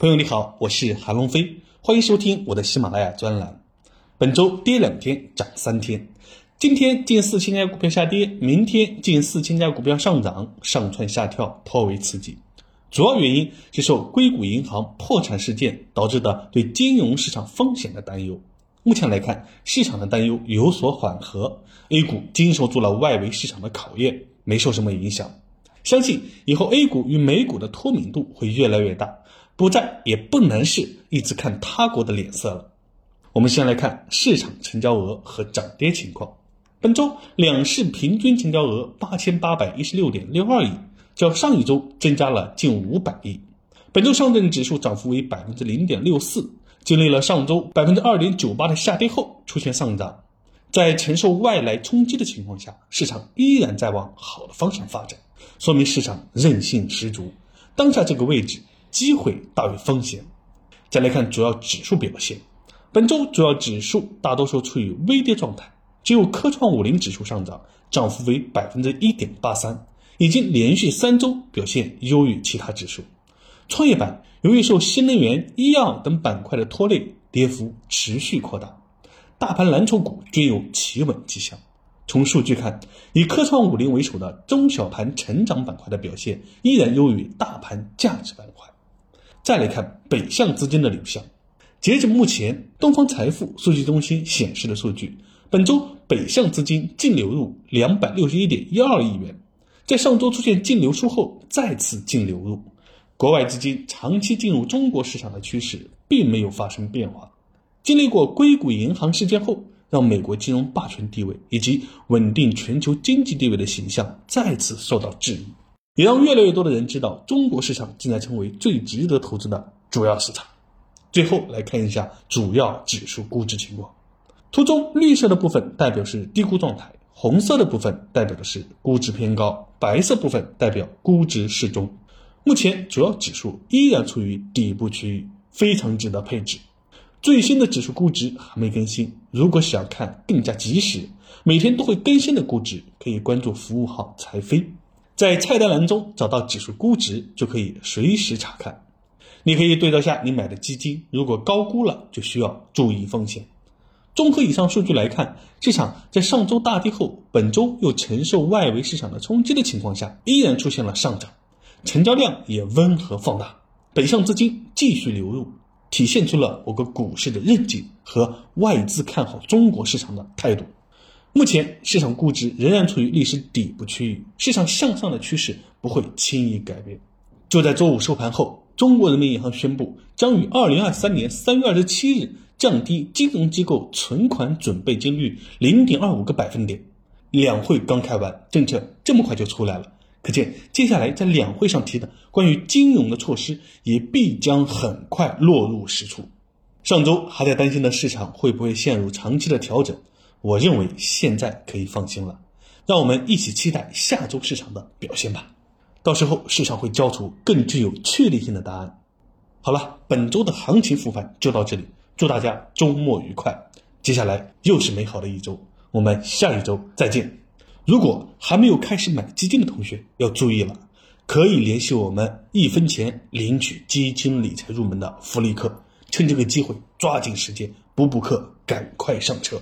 朋友你好，我是韩龙飞，欢迎收听我的喜马拉雅专栏。本周跌两天，涨三天。今天近四千家股票下跌，明天近四千家股票上涨，上蹿下跳，颇为刺激。主要原因是受硅谷银行破产事件导致的对金融市场风险的担忧。目前来看，市场的担忧有所缓和，A 股经受住了外围市场的考验，没受什么影响。相信以后 A 股与美股的脱敏度会越来越大。不再也不能是一直看他国的脸色了。我们先来看市场成交额和涨跌情况。本周两市平均成交额八千八百一十六点六二亿，较上一周增加了近五百亿。本周上证指数涨幅为百分之零点六四，经历了上周百分之二点九八的下跌后出现上涨。在承受外来冲击的情况下，市场依然在往好的方向发展，说明市场韧性十足。当下这个位置。机会大于风险。再来看主要指数表现，本周主要指数大多数处于微跌状态，只有科创五零指数上涨，涨幅为百分之一点八三，已经连续三周表现优于其他指数。创业板由于受新能源、医药等板块的拖累，跌幅持续扩大，大盘蓝筹股均有企稳迹象。从数据看，以科创五零为首的中小盘成长板块的表现依然优于大盘价值板块。再来看北向资金的流向，截至目前，东方财富数据中心显示的数据，本周北向资金净流入两百六十一点一二亿元，在上周出现净流出后再次净流入，国外资金长期进入中国市场的趋势并没有发生变化。经历过硅谷银行事件后，让美国金融霸权地位以及稳定全球经济地位的形象再次受到质疑。也让越来越多的人知道，中国市场正在成为最值得投资的主要市场。最后来看一下主要指数估值情况，图中绿色的部分代表是低估状态，红色的部分代表的是估值偏高，白色部分代表估值适中。目前主要指数依然处于底部区域，非常值得配置。最新的指数估值还没更新，如果想看更加及时、每天都会更新的估值，可以关注服务号财飞。在菜单栏中找到指数估值，就可以随时查看。你可以对照下你买的基金，如果高估了，就需要注意风险。综合以上数据来看，市场在上周大跌后，本周又承受外围市场的冲击的情况下，依然出现了上涨，成交量也温和放大，北向资金继续流入，体现出了我国股市的韧劲和外资看好中国市场的态度。目前市场估值仍然处于历史底部区域，市场向上的趋势不会轻易改变。就在周五收盘后，中国人民银行宣布将于二零二三年三月二十七日降低金融机构存款准备金率零点二五个百分点。两会刚开完，政策这么快就出来了，可见接下来在两会上提的关于金融的措施也必将很快落入实处。上周还在担心的市场会不会陷入长期的调整？我认为现在可以放心了，让我们一起期待下周市场的表现吧。到时候市场会交出更具有确定性的答案。好了，本周的行情复盘就到这里，祝大家周末愉快。接下来又是美好的一周，我们下一周再见。如果还没有开始买基金的同学要注意了，可以联系我们一分钱领取基金理财入门的福利课，趁这个机会抓紧时间补补课，赶快上车。